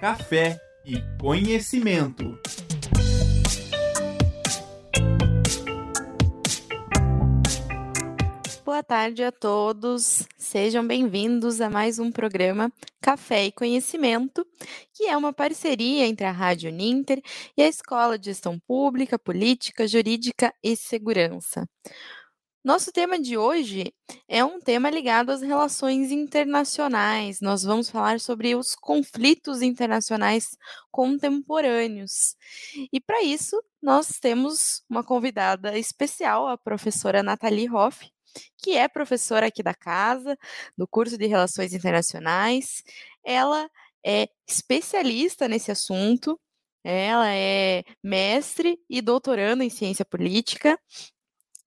café e conhecimento. Boa tarde a todos, sejam bem-vindos a mais um programa Café e Conhecimento, que é uma parceria entre a Rádio Ninter e a Escola de Gestão Pública, Política, Jurídica e Segurança. Nosso tema de hoje é um tema ligado às relações internacionais. Nós vamos falar sobre os conflitos internacionais contemporâneos. E para isso, nós temos uma convidada especial, a professora Nathalie Hoff, que é professora aqui da casa, do curso de Relações Internacionais. Ela é especialista nesse assunto. Ela é mestre e doutorando em ciência política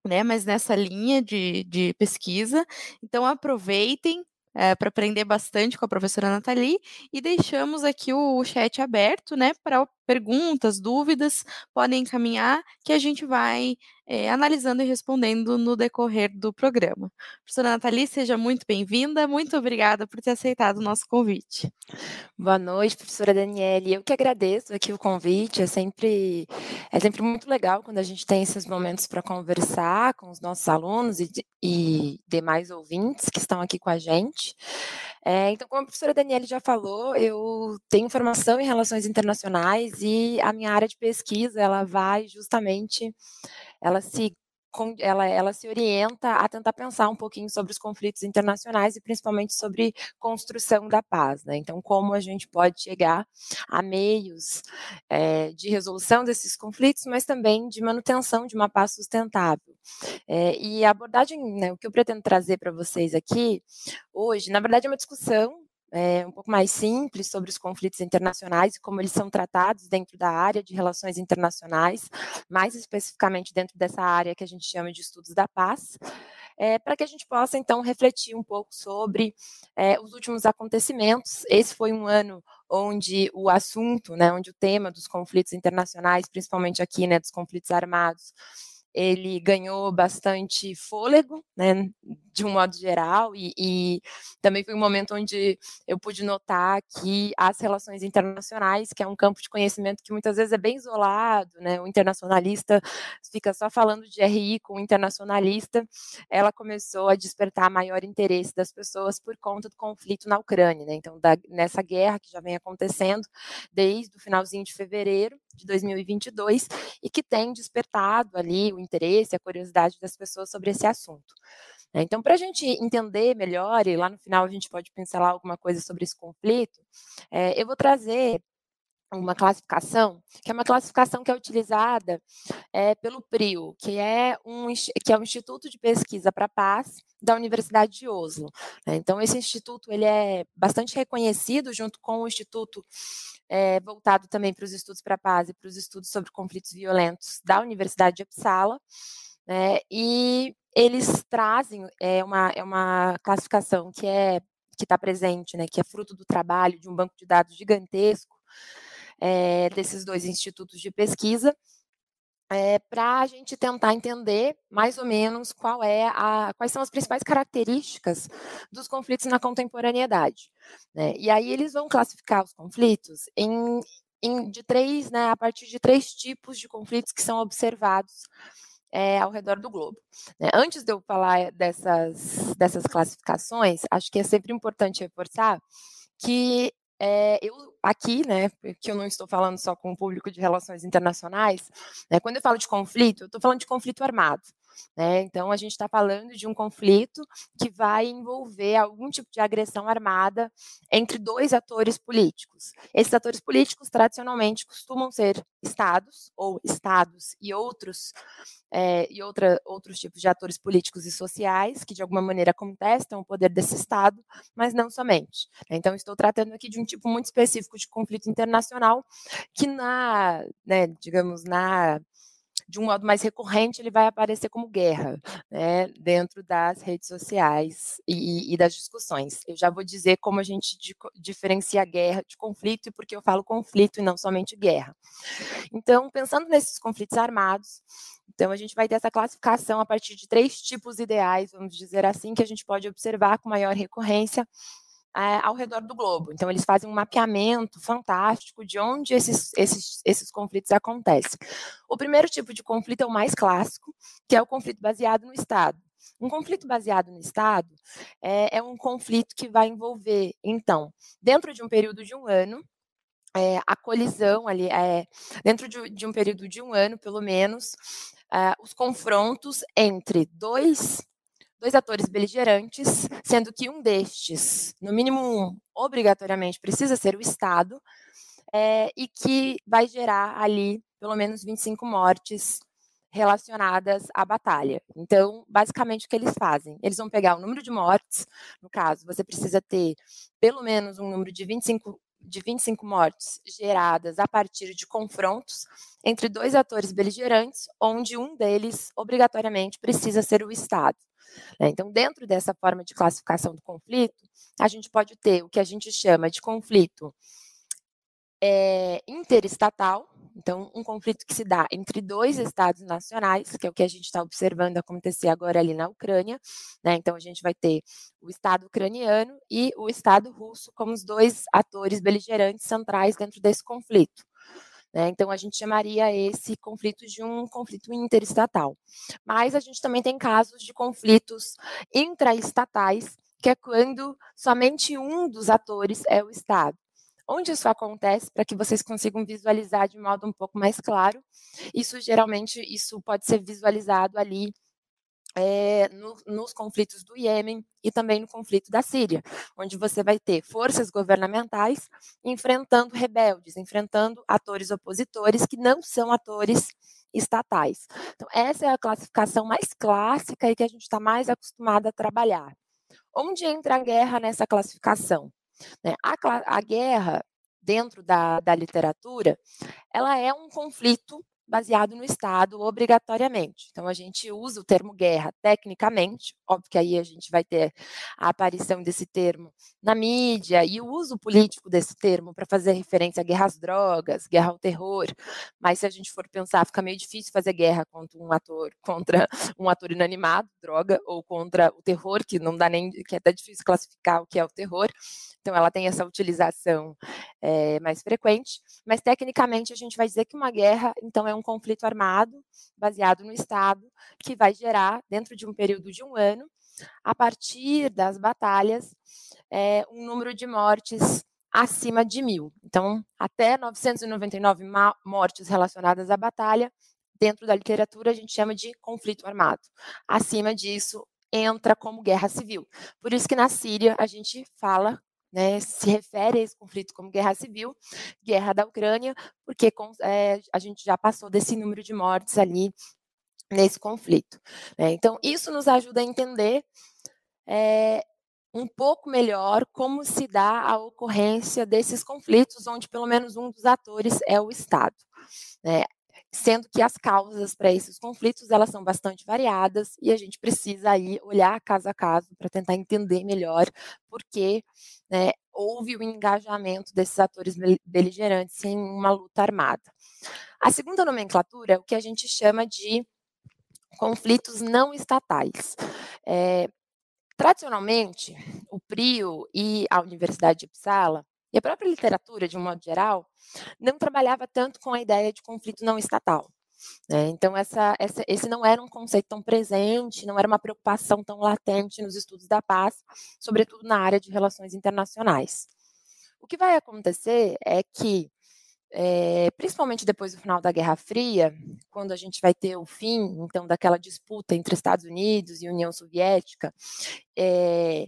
né, mas nessa linha de, de pesquisa. Então, aproveitem é, para aprender bastante com a professora Nathalie e deixamos aqui o, o chat aberto, né, para perguntas, dúvidas, podem encaminhar que a gente vai é, analisando e respondendo no decorrer do programa. Professora Nathalie, seja muito bem-vinda, muito obrigada por ter aceitado o nosso convite. Boa noite, professora Daniele. Eu que agradeço aqui o convite, é sempre, é sempre muito legal quando a gente tem esses momentos para conversar com os nossos alunos e, e demais ouvintes que estão aqui com a gente. É, então, como a professora Daniele já falou, eu tenho formação em relações internacionais e a minha área de pesquisa, ela vai justamente, ela se ela, ela se orienta a tentar pensar um pouquinho sobre os conflitos internacionais e principalmente sobre construção da paz. Né? Então, como a gente pode chegar a meios é, de resolução desses conflitos, mas também de manutenção de uma paz sustentável. É, e a abordagem, né, o que eu pretendo trazer para vocês aqui hoje, na verdade, é uma discussão é, um pouco mais simples sobre os conflitos internacionais e como eles são tratados dentro da área de relações internacionais, mais especificamente dentro dessa área que a gente chama de estudos da paz, é, para que a gente possa então refletir um pouco sobre é, os últimos acontecimentos. Esse foi um ano onde o assunto, né, onde o tema dos conflitos internacionais, principalmente aqui, né, dos conflitos armados, ele ganhou bastante fôlego, né, de um modo geral, e, e, também foi um momento onde eu pude notar que as relações internacionais, que é um campo de conhecimento que muitas vezes é bem isolado, né, o internacionalista fica só falando de RI com o internacionalista, ela começou a despertar maior interesse das pessoas por conta do conflito na Ucrânia, né, então da, nessa guerra que já vem acontecendo desde o finalzinho de fevereiro de 2022 e que tem despertado ali o interesse, a curiosidade das pessoas sobre esse assunto. Né. Então, para a gente entender melhor, e lá no final a gente pode pincelar alguma coisa sobre esse conflito, é, eu vou trazer uma classificação, que é uma classificação que é utilizada é, pelo PRIO, que é, um, que é um Instituto de Pesquisa para a Paz da Universidade de Oslo. Né? Então, esse instituto ele é bastante reconhecido, junto com o Instituto é, voltado também para os estudos para a paz e para os estudos sobre conflitos violentos da Universidade de Uppsala, né? e eles trazem é, uma, é uma classificação que é que está presente, né, que é fruto do trabalho de um banco de dados gigantesco é, desses dois institutos de pesquisa, é, para a gente tentar entender mais ou menos qual é a, quais são as principais características dos conflitos na contemporaneidade. Né? E aí eles vão classificar os conflitos em, em, de três, né, a partir de três tipos de conflitos que são observados é, ao redor do globo. Né? Antes de eu falar dessas, dessas classificações, acho que é sempre importante reforçar que é, eu aqui, né, que eu não estou falando só com o público de relações internacionais, né, quando eu falo de conflito, eu estou falando de conflito armado. Né? Então, a gente está falando de um conflito que vai envolver algum tipo de agressão armada entre dois atores políticos. Esses atores políticos, tradicionalmente, costumam ser estados, ou estados e outros, é, e outra, outros tipos de atores políticos e sociais, que de alguma maneira contestam o poder desse estado, mas não somente. Né? Então, estou tratando aqui de um tipo muito específico de conflito internacional, que na, né, digamos, na de um modo mais recorrente, ele vai aparecer como guerra, né, dentro das redes sociais e, e, das discussões. Eu já vou dizer como a gente di diferencia guerra de conflito e por que eu falo conflito e não somente guerra. Então, pensando nesses conflitos armados, então a gente vai ter essa classificação a partir de três tipos ideais, vamos dizer assim, que a gente pode observar com maior recorrência é, ao redor do globo. Então, eles fazem um mapeamento fantástico de onde esses, esses, esses conflitos acontecem. O primeiro tipo de conflito é o mais clássico, que é o conflito baseado no Estado. Um conflito baseado no Estado é, é um conflito que vai envolver, então, dentro de um período de um ano, é, a colisão ali, é, dentro de, de, um período de um ano, pelo menos, é, os confrontos entre dois, dois atores beligerantes, sendo que um destes, no mínimo um, obrigatoriamente precisa ser o Estado, é, e que vai gerar ali pelo menos 25 mortes relacionadas à batalha. Então, basicamente, o que eles fazem? Eles vão pegar o número de mortes, no caso, você precisa ter pelo menos um número de 25 de 25 mortes geradas a partir de confrontos entre dois atores beligerantes, onde um deles obrigatoriamente precisa ser o Estado. Né? Então, dentro dessa forma de classificação do conflito, a gente pode ter o que a gente chama de conflito é, interestatal, então, um conflito que se dá entre dois estados nacionais, que é o que a gente está observando acontecer agora ali na Ucrânia. Né? Então, a gente vai ter o Estado ucraniano e o Estado russo como os dois atores beligerantes centrais dentro desse conflito. Né? Então, a gente chamaria esse conflito de um conflito interestatal. Mas a gente também tem casos de conflitos intraestatais, que é quando somente um dos atores é o Estado. Onde isso acontece, para que vocês consigam visualizar de modo um pouco mais claro, isso geralmente isso pode ser visualizado ali é, no, nos conflitos do Iêmen e também no conflito da Síria, onde você vai ter forças governamentais enfrentando rebeldes, enfrentando atores opositores que não são atores estatais. Então, essa é a classificação mais clássica e que a gente está mais acostumado a trabalhar. Onde entra a guerra nessa classificação? Né? A, a guerra, dentro da, da literatura, ela é um conflito baseado no Estado obrigatoriamente. Então, a gente usa o termo guerra tecnicamente, óbvio que aí a gente vai ter a aparição desse termo na mídia e o uso político desse termo para fazer referência à guerra às drogas, guerra ao terror, mas se a gente for pensar, fica meio difícil fazer guerra contra um ator, contra um ator inanimado, droga, ou contra o terror, que não dá nem, que é até difícil classificar o que é o terror, então ela tem essa utilização é, mais frequente, mas tecnicamente a gente vai dizer que uma guerra, então, é um conflito armado baseado no Estado que vai gerar, dentro de um período de um ano, a partir das batalhas, é, um número de mortes acima de mil. Então, até 999 mortes relacionadas à batalha, dentro da literatura a gente chama de conflito armado. Acima disso, entra como guerra civil. Por isso que na Síria a gente fala né, se refere a esse conflito como guerra civil, guerra da Ucrânia, porque é, a gente já passou desse número de mortes ali nesse conflito. Né? Então, isso nos ajuda a entender é, um pouco melhor como se dá a ocorrência desses conflitos, onde pelo menos um dos atores é o Estado. Né? Sendo que as causas para esses conflitos elas são bastante variadas e a gente precisa aí olhar caso a caso para tentar entender melhor por que né, houve o engajamento desses atores beligerantes em uma luta armada. A segunda nomenclatura é o que a gente chama de conflitos não estatais. É, tradicionalmente, o PRIO e a Universidade de Uppsala e a própria literatura, de um modo geral, não trabalhava tanto com a ideia de conflito não estatal. Né? Então, essa, essa, esse não era um conceito tão presente, não era uma preocupação tão latente nos estudos da paz, sobretudo na área de relações internacionais. O que vai acontecer é que, é, principalmente depois do final da Guerra Fria, quando a gente vai ter o fim, então, daquela disputa entre Estados Unidos e União Soviética, é,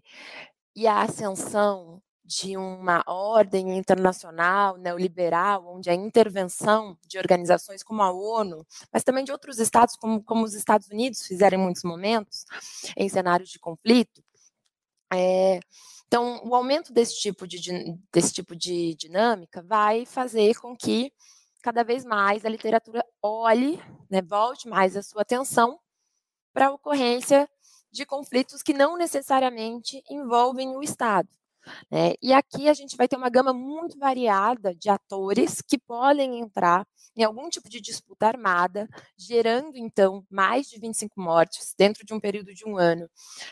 e a ascensão de uma ordem internacional neoliberal, onde a intervenção de organizações como a ONU, mas também de outros estados, como, como os Estados Unidos fizeram em muitos momentos, em cenários de conflito. É, então, o aumento desse tipo de, desse tipo de dinâmica vai fazer com que cada vez mais a literatura olhe, né, volte mais a sua atenção para a ocorrência de conflitos que não necessariamente envolvem o Estado. É, e aqui a gente vai ter uma gama muito variada de atores que podem entrar em algum tipo de disputa armada, gerando então mais de 25 mortes dentro de um período de um ano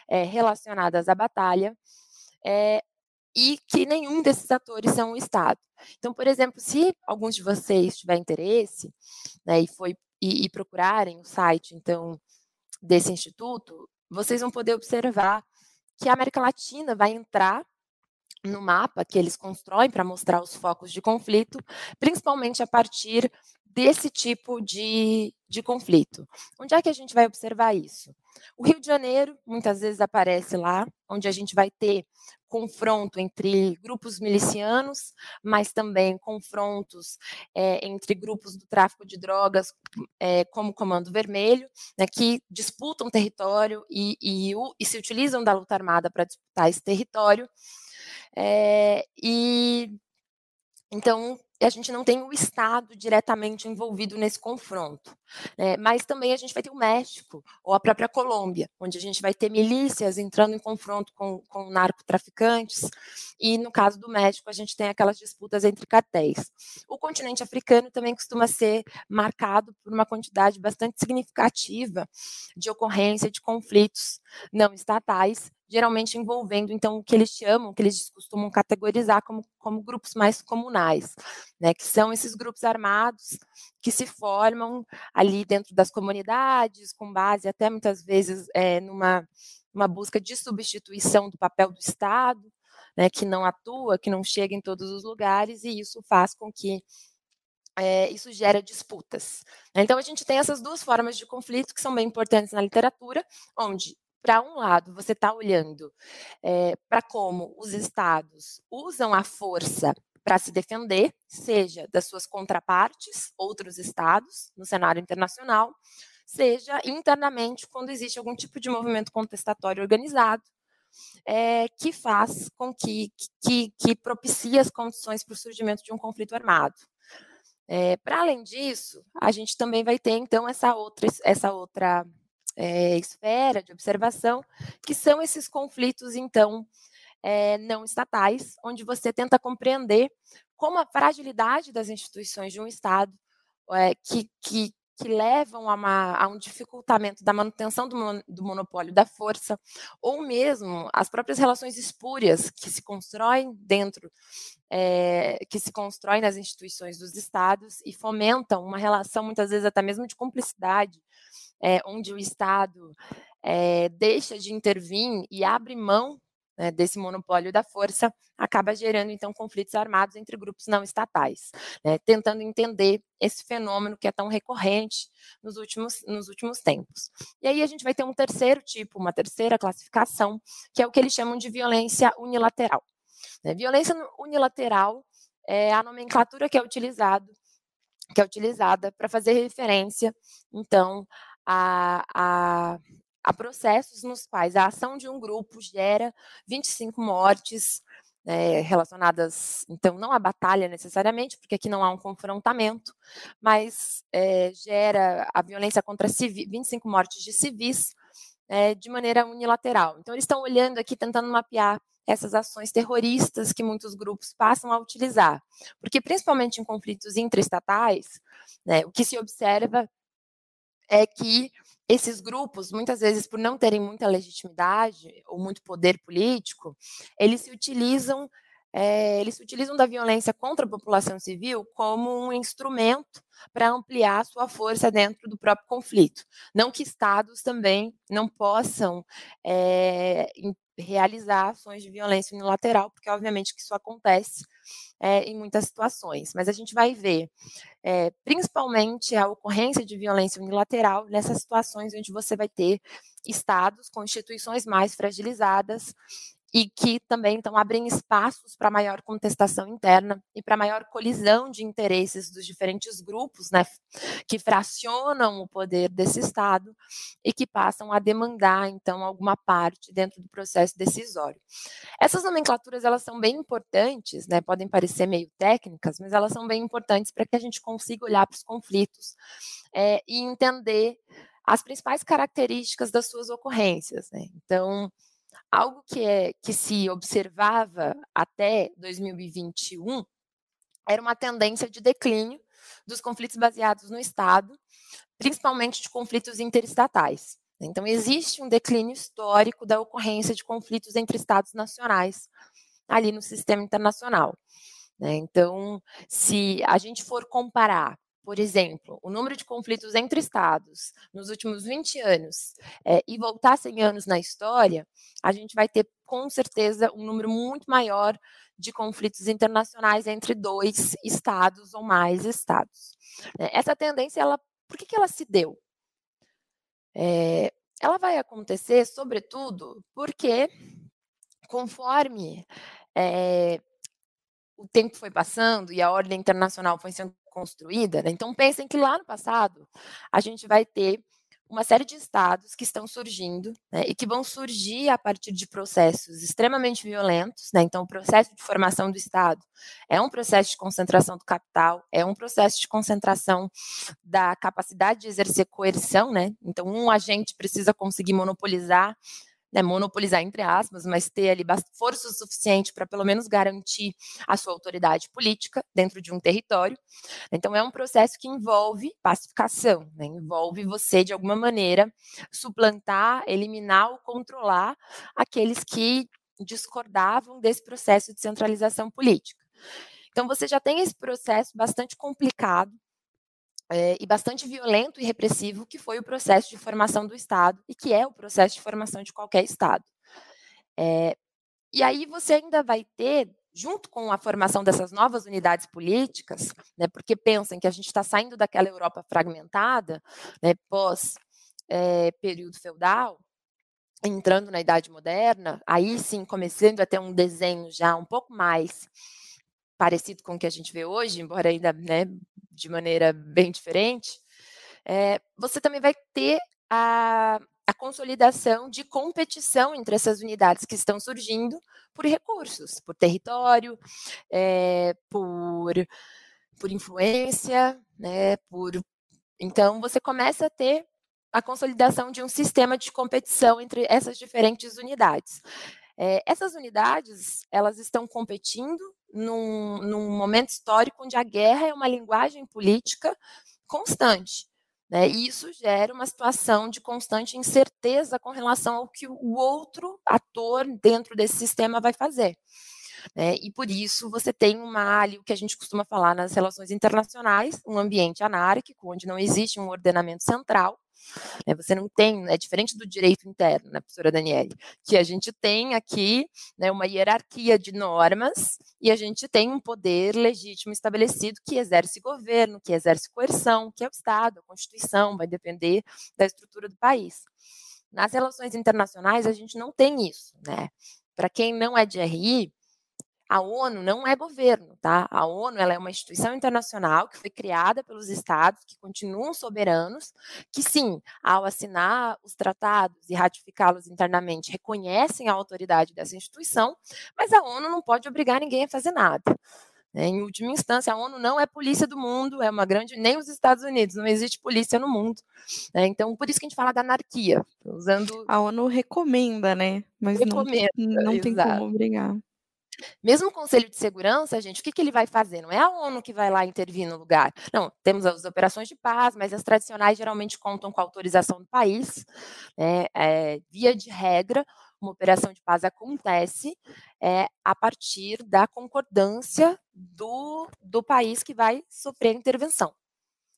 é, relacionadas à batalha. É, e que nenhum desses atores são o Estado. Então, por exemplo, se alguns de vocês tiverem interesse né, e, foi, e, e procurarem o site então desse instituto, vocês vão poder observar que a América Latina vai entrar no mapa que eles constroem para mostrar os focos de conflito, principalmente a partir desse tipo de, de conflito. Onde é que a gente vai observar isso? O Rio de Janeiro muitas vezes aparece lá, onde a gente vai ter confronto entre grupos milicianos, mas também confrontos é, entre grupos do tráfico de drogas, é, como Comando Vermelho, né, que disputam território e, e, e, se utilizam da luta armada para disputar esse território. É, e então a gente não tem o Estado diretamente envolvido nesse confronto. Né? Mas também a gente vai ter o México, ou a própria Colômbia, onde a gente vai ter milícias entrando em confronto com, com narcotraficantes, e no caso do México, a gente tem aquelas disputas entre cartéis. O continente africano também costuma ser marcado por uma quantidade bastante significativa de ocorrência de conflitos não estatais, geralmente envolvendo, então, o que eles chamam, que eles costumam categorizar como, como grupos mais comunais, né, que são esses grupos armados que se formam ali dentro das comunidades, com base até muitas vezes é, numa uma busca de substituição do papel do Estado, né, que não atua, que não chega em todos os lugares, e isso faz com que é, isso gera disputas. Então, a gente tem essas duas formas de conflito que são bem importantes na literatura, onde para um lado, você está olhando é, para como os estados usam a força para se defender, seja das suas contrapartes, outros estados, no cenário internacional, seja internamente quando existe algum tipo de movimento contestatório organizado, é, que faz com que, que, que propicie as condições para o surgimento de um conflito armado. É, para além disso, a gente também vai ter então essa outra, essa outra é, esfera de observação, que são esses conflitos, então, é, não estatais, onde você tenta compreender como a fragilidade das instituições de um Estado, é, que, que, que, levam a, uma, a, um dificultamento da manutenção do, do, monopólio da força, ou mesmo as próprias relações espúrias que se constroem dentro, é, que se constroem nas instituições dos Estados e fomentam uma relação, muitas vezes até mesmo de cumplicidade, é, onde o Estado é, deixa de intervir e abre mão né, desse monopólio da força, acaba gerando então conflitos armados entre grupos não estatais, né, tentando entender esse fenômeno que é tão recorrente nos últimos, nos últimos tempos. E aí a gente vai ter um terceiro tipo, uma terceira classificação, que é o que eles chamam de violência unilateral. Né, violência unilateral é a nomenclatura que é utilizado que é utilizada para fazer referência, então, a, a, a processos nos quais a ação de um grupo gera 25 mortes é, relacionadas, então, não à batalha necessariamente, porque aqui não há um confrontamento, mas é, gera a violência contra civis, 25 mortes de civis é, de maneira unilateral. Então, eles estão olhando aqui, tentando mapear essas ações terroristas que muitos grupos passam a utilizar, porque principalmente em conflitos intraestatais, né, o que se observa é que esses grupos, muitas vezes por não terem muita legitimidade ou muito poder político, eles se utilizam é, eles se utilizam da violência contra a população civil como um instrumento para ampliar sua força dentro do próprio conflito. Não que estados também não possam é, realizar ações de violência unilateral, porque obviamente que isso acontece é, em muitas situações. Mas a gente vai ver, é, principalmente, a ocorrência de violência unilateral nessas situações onde você vai ter estados com instituições mais fragilizadas e que também então abrem espaços para maior contestação interna e para maior colisão de interesses dos diferentes grupos, né, que fracionam o poder desse Estado e que passam a demandar então alguma parte dentro do processo decisório. Essas nomenclaturas elas são bem importantes, né, podem parecer meio técnicas, mas elas são bem importantes para que a gente consiga olhar para os conflitos é, e entender as principais características das suas ocorrências. Né? Então Algo que, é, que se observava até 2021 era uma tendência de declínio dos conflitos baseados no Estado, principalmente de conflitos interestatais. Então, existe um declínio histórico da ocorrência de conflitos entre Estados nacionais ali no sistema internacional. Né? Então, se a gente for comparar por exemplo, o número de conflitos entre estados nos últimos 20 anos é, e voltar 100 anos na história, a gente vai ter com certeza um número muito maior de conflitos internacionais entre dois estados ou mais estados. Né? Essa tendência, ela, por que, que ela se deu? É, ela vai acontecer, sobretudo, porque conforme é, o tempo foi passando e a ordem internacional foi sendo construída, né? então pensem que lá no passado a gente vai ter uma série de estados que estão surgindo né, e que vão surgir a partir de processos extremamente violentos. Né, então, o processo de formação do Estado é um processo de concentração do capital, é um processo de concentração da capacidade de exercer coerção. Né, então, um agente precisa conseguir monopolizar né, monopolizar entre aspas, mas ter ali força suficiente para pelo menos garantir a sua autoridade política dentro de um território. Então é um processo que envolve pacificação, né, envolve você de alguma maneira suplantar, eliminar ou controlar aqueles que discordavam desse processo de centralização política. Então você já tem esse processo bastante complicado é, e bastante violento e repressivo que foi o processo de formação do Estado e que é o processo de formação de qualquer Estado. É, e aí você ainda vai ter, junto com a formação dessas novas unidades políticas, né, porque pensem que a gente está saindo daquela Europa fragmentada, né, pós é, período feudal, entrando na Idade Moderna, aí sim começando a ter um desenho já um pouco mais parecido com o que a gente vê hoje, embora ainda né, de maneira bem diferente, é, você também vai ter a, a consolidação de competição entre essas unidades que estão surgindo por recursos, por território, é, por, por influência, né, por então você começa a ter a consolidação de um sistema de competição entre essas diferentes unidades. É, essas unidades, elas estão competindo num, num momento histórico onde a guerra é uma linguagem política constante. Né? E isso gera uma situação de constante incerteza com relação ao que o outro ator dentro desse sistema vai fazer. Né? E por isso você tem uma o que a gente costuma falar nas relações internacionais, um ambiente anárquico, onde não existe um ordenamento central, você não tem, é diferente do direito interno, né, professora Daniele, que a gente tem aqui né, uma hierarquia de normas e a gente tem um poder legítimo estabelecido que exerce governo, que exerce coerção, que é o Estado, a Constituição, vai depender da estrutura do país. Nas relações internacionais, a gente não tem isso, né? Para quem não é de RI, a ONU não é governo, tá? A ONU ela é uma instituição internacional que foi criada pelos estados, que continuam soberanos, que sim, ao assinar os tratados e ratificá-los internamente, reconhecem a autoridade dessa instituição, mas a ONU não pode obrigar ninguém a fazer nada. Né? Em última instância, a ONU não é polícia do mundo, é uma grande. Nem os Estados Unidos, não existe polícia no mundo. Né? Então, por isso que a gente fala da anarquia. Usando... A ONU recomenda, né? Mas recomenda, não, não tem como obrigar. Mesmo o Conselho de Segurança, gente, o que, que ele vai fazer? Não é a ONU que vai lá intervir no lugar. Não, temos as operações de paz, mas as tradicionais geralmente contam com a autorização do país. Né? É, via de regra, uma operação de paz acontece é, a partir da concordância do, do país que vai sofrer a intervenção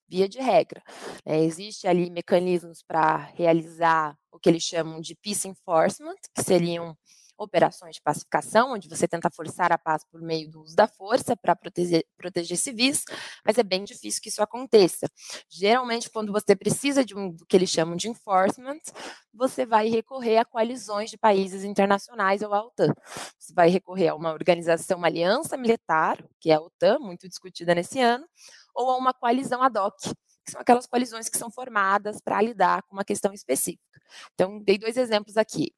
via de regra. É, existe ali mecanismos para realizar o que eles chamam de peace enforcement, que seriam operações de pacificação, onde você tenta forçar a paz por meio do uso da força para proteger, proteger civis, mas é bem difícil que isso aconteça. Geralmente, quando você precisa de um, do que eles chamam de enforcement, você vai recorrer a coalizões de países internacionais ou à OTAN. Você vai recorrer a uma organização, uma aliança militar, que é a OTAN, muito discutida nesse ano, ou a uma coalizão ad hoc, que são aquelas coalizões que são formadas para lidar com uma questão específica. Então, dei dois exemplos aqui.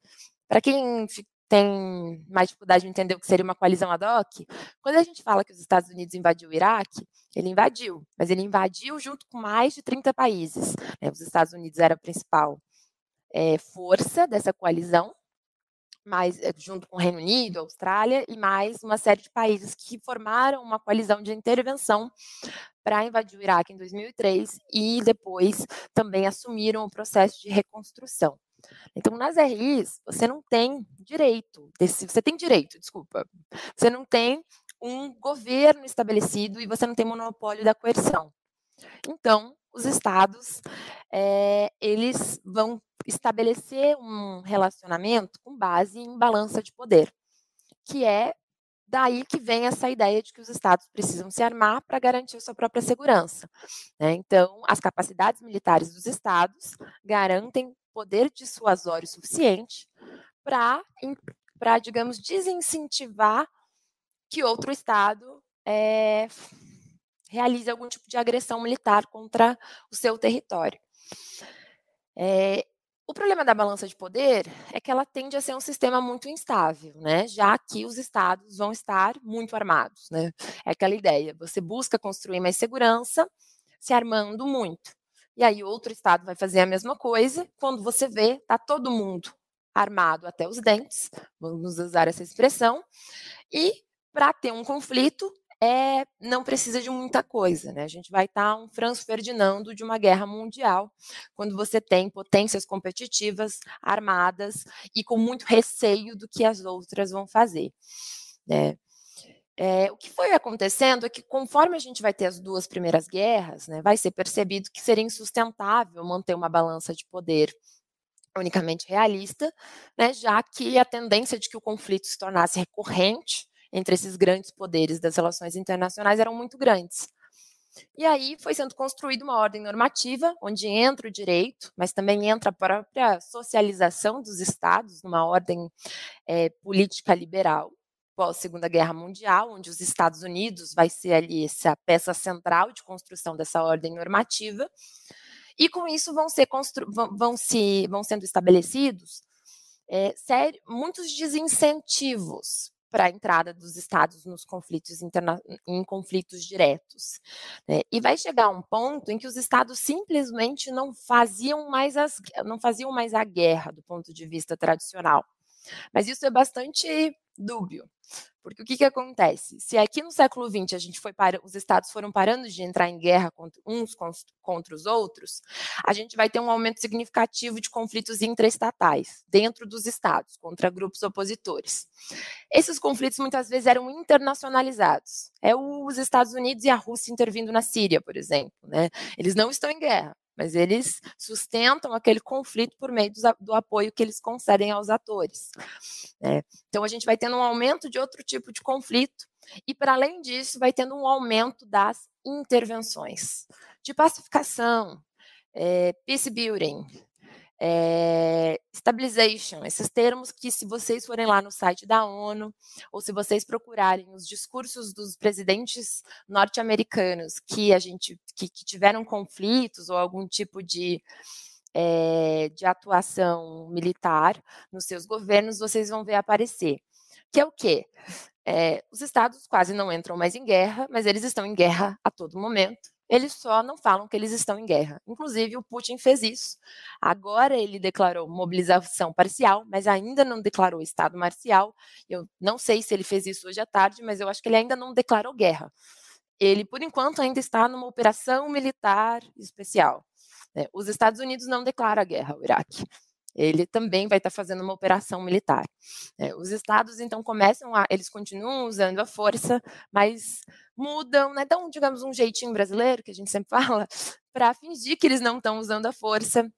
Para quem tem mais dificuldade de entender o que seria uma coalizão ad hoc, quando a gente fala que os Estados Unidos invadiu o Iraque, ele invadiu, mas ele invadiu junto com mais de 30 países. Né? Os Estados Unidos era a principal é, força dessa coalizão, mas eh, junto com o Reino Unido, Austrália e mais uma série de países que formaram uma coalizão de intervenção para invadir o Iraque em 2003 e depois também assumiram o processo de reconstrução. Então, nas RIs, você não tem direito, desse, você tem direito, desculpa, você não tem um governo estabelecido e você não tem monopólio da coerção. Então, os estados, é, eles vão estabelecer um relacionamento com base em balança de poder, que é daí que vem essa ideia de que os estados precisam se armar para garantir sua própria segurança. Né? Então, as capacidades militares dos estados garantem poder dissuasório suficiente para, digamos, desincentivar que outro estado é, realize algum tipo de agressão militar contra o seu território. É, o problema da balança de poder é que ela tende a ser um sistema muito instável, né? Já que os estados vão estar muito armados, né? É aquela ideia, você busca construir mais segurança se armando muito. E aí outro estado vai fazer a mesma coisa, quando você vê, tá todo mundo armado até os dentes, vamos usar essa expressão, e para ter um conflito, é, não precisa de muita coisa, né? A gente vai estar tá um Franz Ferdinando de uma guerra mundial, quando você tem potências competitivas armadas e com muito receio do que as outras vão fazer. Né? É, o que foi acontecendo é que, conforme a gente vai ter as duas primeiras guerras, né, vai ser percebido que seria insustentável manter uma balança de poder unicamente realista, né, já que a tendência de que o conflito se tornasse recorrente entre esses grandes poderes das relações internacionais eram muito grandes. E aí foi sendo construída uma ordem normativa, onde entra o direito, mas também entra a própria socialização dos estados, numa ordem é, política liberal, pós Segunda Guerra Mundial, onde os Estados Unidos vai ser ali essa peça central de construção dessa ordem normativa. E com isso vão ser constru vão, se, vão sendo estabelecidos é, sério, muitos desincentivos para a entrada dos estados nos conflitos em conflitos diretos. Né? E vai chegar um ponto em que os estados simplesmente não faziam mais as, não faziam mais a guerra do ponto de vista tradicional. Mas isso é bastante dúbio. Porque o que, que acontece? Se aqui no século XX a gente foi para, os estados foram parando de entrar em guerra contra, uns contra os outros, a gente vai ter um aumento significativo de conflitos intraestatais dentro dos estados contra grupos opositores. Esses conflitos muitas vezes eram internacionalizados. É os Estados Unidos e a Rússia intervindo na Síria, por exemplo. Né? Eles não estão em guerra, mas eles sustentam aquele conflito por meio do, apoio que eles concedem aos atores. Né? Então, a gente vai tendo um aumento de outro tipo de conflito, e, para além disso, vai tendo um aumento das intervenções de pacificação, é, peace building, é, stabilization, esses termos que, se vocês forem lá no site da ONU, ou se vocês procurarem os discursos dos presidentes norte-americanos que a gente que, que, tiveram conflitos ou algum tipo de, é, de atuação militar nos seus governos, vocês vão ver aparecer. Que é o quê? É, os estados quase não entram mais em guerra, mas eles estão em guerra a todo momento eles só não falam que eles estão em guerra. Inclusive, o Putin fez isso. Agora ele declarou mobilização parcial, mas ainda não declarou estado marcial. Eu não sei se ele fez isso hoje à tarde, mas eu acho que ele ainda não declarou guerra. Ele, por enquanto, ainda está numa operação militar especial. Né? Os Estados Unidos não declaram guerra ao Iraque ele também vai estar fazendo uma operação militar. É, os estados, então, começam a. Eles continuam usando a força, mas mudam, né? Dão, digamos, um jeitinho brasileiro, que a gente sempre fala, para fingir que eles não estão usando a força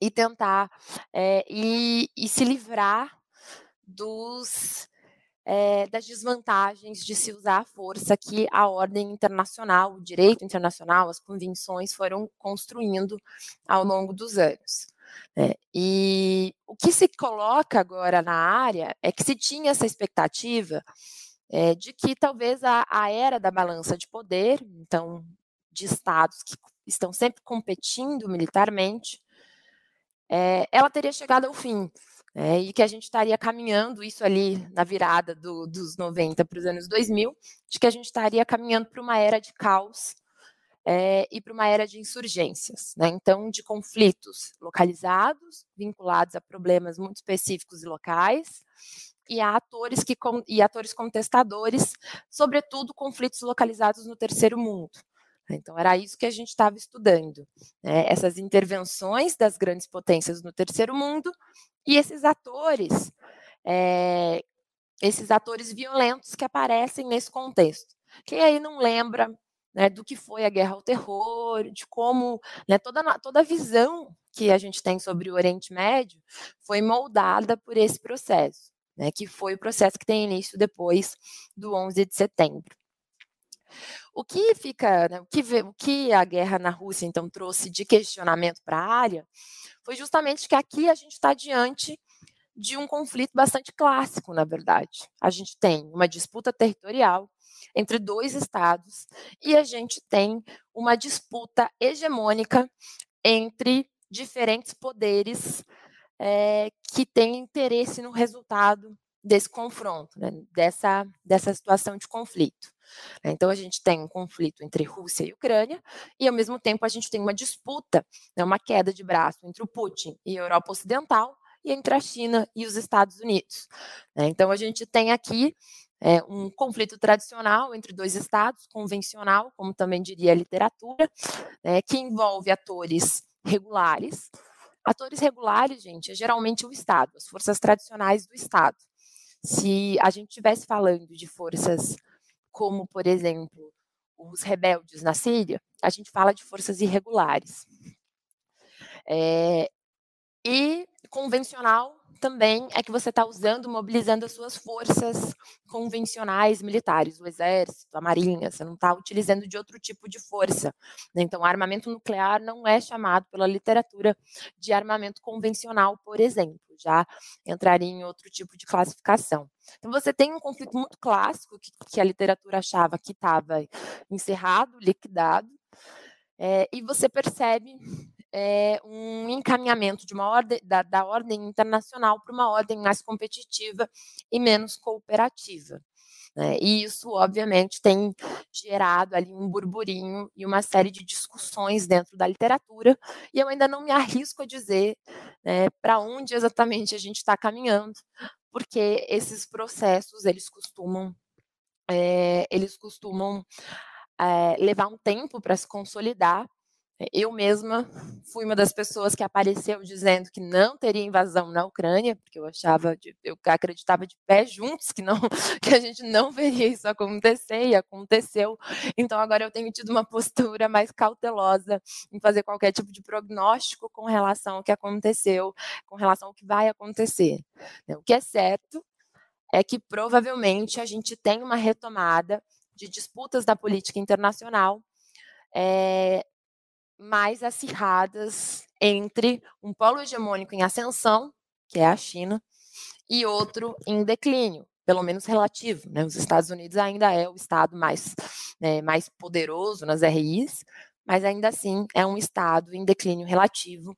e tentar é, e, e se livrar dos é, das desvantagens de se usar a força que a ordem internacional, o direito internacional, as convenções foram construindo ao longo dos anos. É, e o que se coloca agora na área é que se tinha essa expectativa é, de que talvez a, a era da balança de poder, então, de estados que estão sempre competindo militarmente, é, ela teria chegado ao fim. É, e que a gente estaria caminhando isso ali na virada do, dos 90 para os anos 2000, de que a gente estaria caminhando para uma era de caos é, e para uma era de insurgências, né? então de conflitos localizados, vinculados a problemas muito específicos e locais, e a atores que e atores contestadores, sobretudo conflitos localizados no terceiro mundo. Então, era isso que a gente estava estudando, né? essas intervenções das grandes potências no terceiro mundo e esses atores, é, esses atores violentos que aparecem nesse contexto. Quem aí não lembra né, do que foi a guerra ao terror, de como né, toda, toda a visão que a gente tem sobre o Oriente Médio foi moldada por esse processo, né, que foi o processo que tem início depois do 11 de setembro. O que fica, né, o, que, o que a guerra na Rússia então trouxe de questionamento para a área foi justamente que aqui a gente está diante de um conflito bastante clássico, na verdade. A gente tem uma disputa territorial entre dois estados e a gente tem uma disputa hegemônica entre diferentes poderes é, que têm interesse no resultado desse confronto, né, dessa, dessa situação de conflito. Então, a gente tem um conflito entre Rússia e Ucrânia, e ao mesmo tempo a gente tem uma disputa, né, uma queda de braço entre o Putin e a Europa Ocidental, e entre a China e os Estados Unidos. Né. Então, a gente tem aqui é, um conflito tradicional entre dois estados, convencional, como também diria a literatura, né, que envolve atores regulares. Atores regulares, gente, é geralmente o Estado, as forças tradicionais do Estado. Se a gente estivesse falando de forças como, por exemplo, os rebeldes na Síria, a gente fala de forças irregulares. É, e convencional também é que você está usando, mobilizando as suas forças convencionais militares, o exército, a marinha, você não está utilizando de outro tipo de força. Né? Então, armamento nuclear não é chamado pela literatura de armamento convencional, por exemplo, já entraria em outro tipo de classificação. Então, você tem um conflito muito clássico que, que a literatura achava que estava encerrado, liquidado, é, e você percebe é, um encaminhamento de uma ordem da, da ordem internacional para uma ordem mais competitiva e menos cooperativa. Né? E isso, obviamente, tem gerado ali um burburinho e uma série de discussões dentro da literatura, e eu ainda não me arrisco a dizer né, para onde exatamente a gente está caminhando, porque esses processos eles costumam é, eles costumam é, levar um tempo para se consolidar eu mesma fui uma das pessoas que apareceu dizendo que não teria invasão na Ucrânia, porque eu achava, de, eu acreditava de pé juntos que não, que a gente não veria isso acontecer e aconteceu. Então agora eu tenho tido uma postura mais cautelosa em fazer qualquer tipo de prognóstico com relação ao que aconteceu, com relação ao que vai acontecer. Né. O que é certo é que provavelmente a gente tem uma retomada de disputas da política internacional é, mais acirradas entre um polo hegemônico em ascensão, que é a China, e outro em declínio, pelo menos relativo. Né? Os Estados Unidos ainda é o estado mais, né, mais poderoso nas RIs, mas ainda assim é um estado em declínio relativo,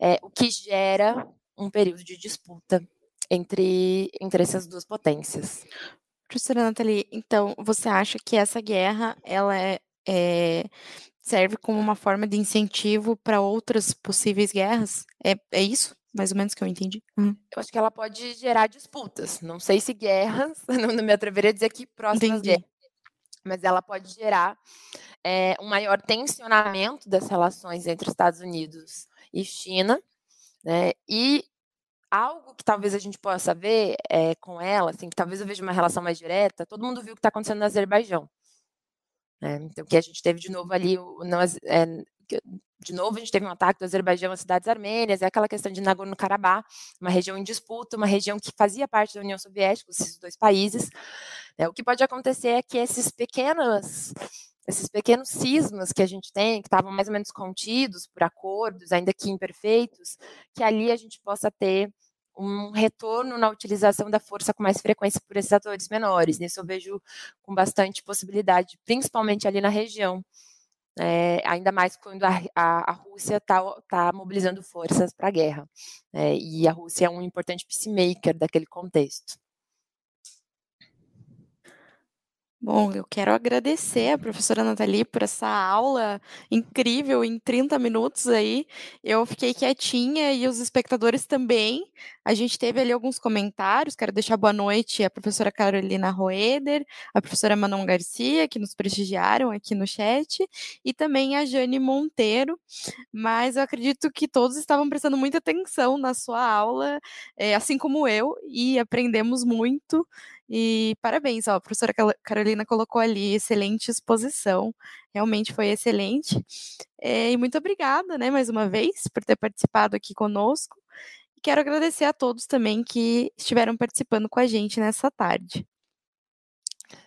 é, o que gera um período de disputa entre, entre essas duas potências. Professora Nathalie, então você acha que essa guerra ela é, é serve como uma forma de incentivo para outras possíveis guerras? É, é isso? Mais ou menos que eu entendi. Uhum. Eu acho que ela pode gerar disputas. Não sei se guerras, não, me atreveria a dizer que próximas entendi. guerras. Mas ela pode gerar é, um maior tensionamento das relações entre Estados Unidos e China, né? E algo que talvez a gente possa ver é, com ela, assim, que talvez eu veja uma relação mais direta, todo mundo viu o que está acontecendo no Azerbaijão. Né? Então, que a gente teve de novo ali, não, é, de novo a gente teve um ataque do Azerbaijão às cidades armênias, é aquela questão de Nagorno-Karabakh, uma região em disputa, uma região que fazia parte da União Soviética, esses dois países. Né? O que pode acontecer é que esses pequenos esses pequenos cismas que a gente tem, que estavam mais ou menos contidos por acordos, ainda que imperfeitos, que ali a gente possa ter um retorno na utilização da força com mais frequência por esses atores menores. Nisso eu vejo com bastante possibilidade, principalmente ali na região. É, ainda mais quando a, a, a Rússia está tá mobilizando forças para a guerra. É, e a Rússia é um importante peacemaker daquele contexto. Bom, eu quero agradecer a professora Nathalie por essa aula incrível em 30 minutos aí. Eu fiquei quietinha e os espectadores também. A gente teve ali alguns comentários. Quero deixar boa noite à professora Carolina Roeder, a professora Manon Garcia, que nos prestigiaram aqui no chat, e também a Jane Monteiro. Mas eu acredito que todos estavam prestando muita atenção na sua aula, eh, assim como eu, e aprendemos muito. E parabéns, ó, a professora Carolina colocou ali excelente exposição, realmente foi excelente. É, e muito obrigada, né, mais uma vez, por ter participado aqui conosco. Quero agradecer a todos também que estiveram participando com a gente nessa tarde.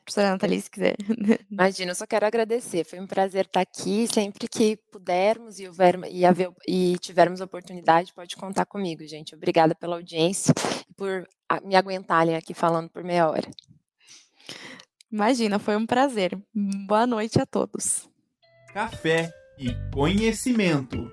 Professora Nathalie, se quiser. Imagina, eu só quero agradecer. Foi um prazer estar aqui. Sempre que pudermos e, houver, e, haver, e tivermos oportunidade, pode contar comigo, gente. Obrigada pela audiência e por me aguentarem aqui falando por meia hora. Imagina, foi um prazer. Boa noite a todos. Café e conhecimento.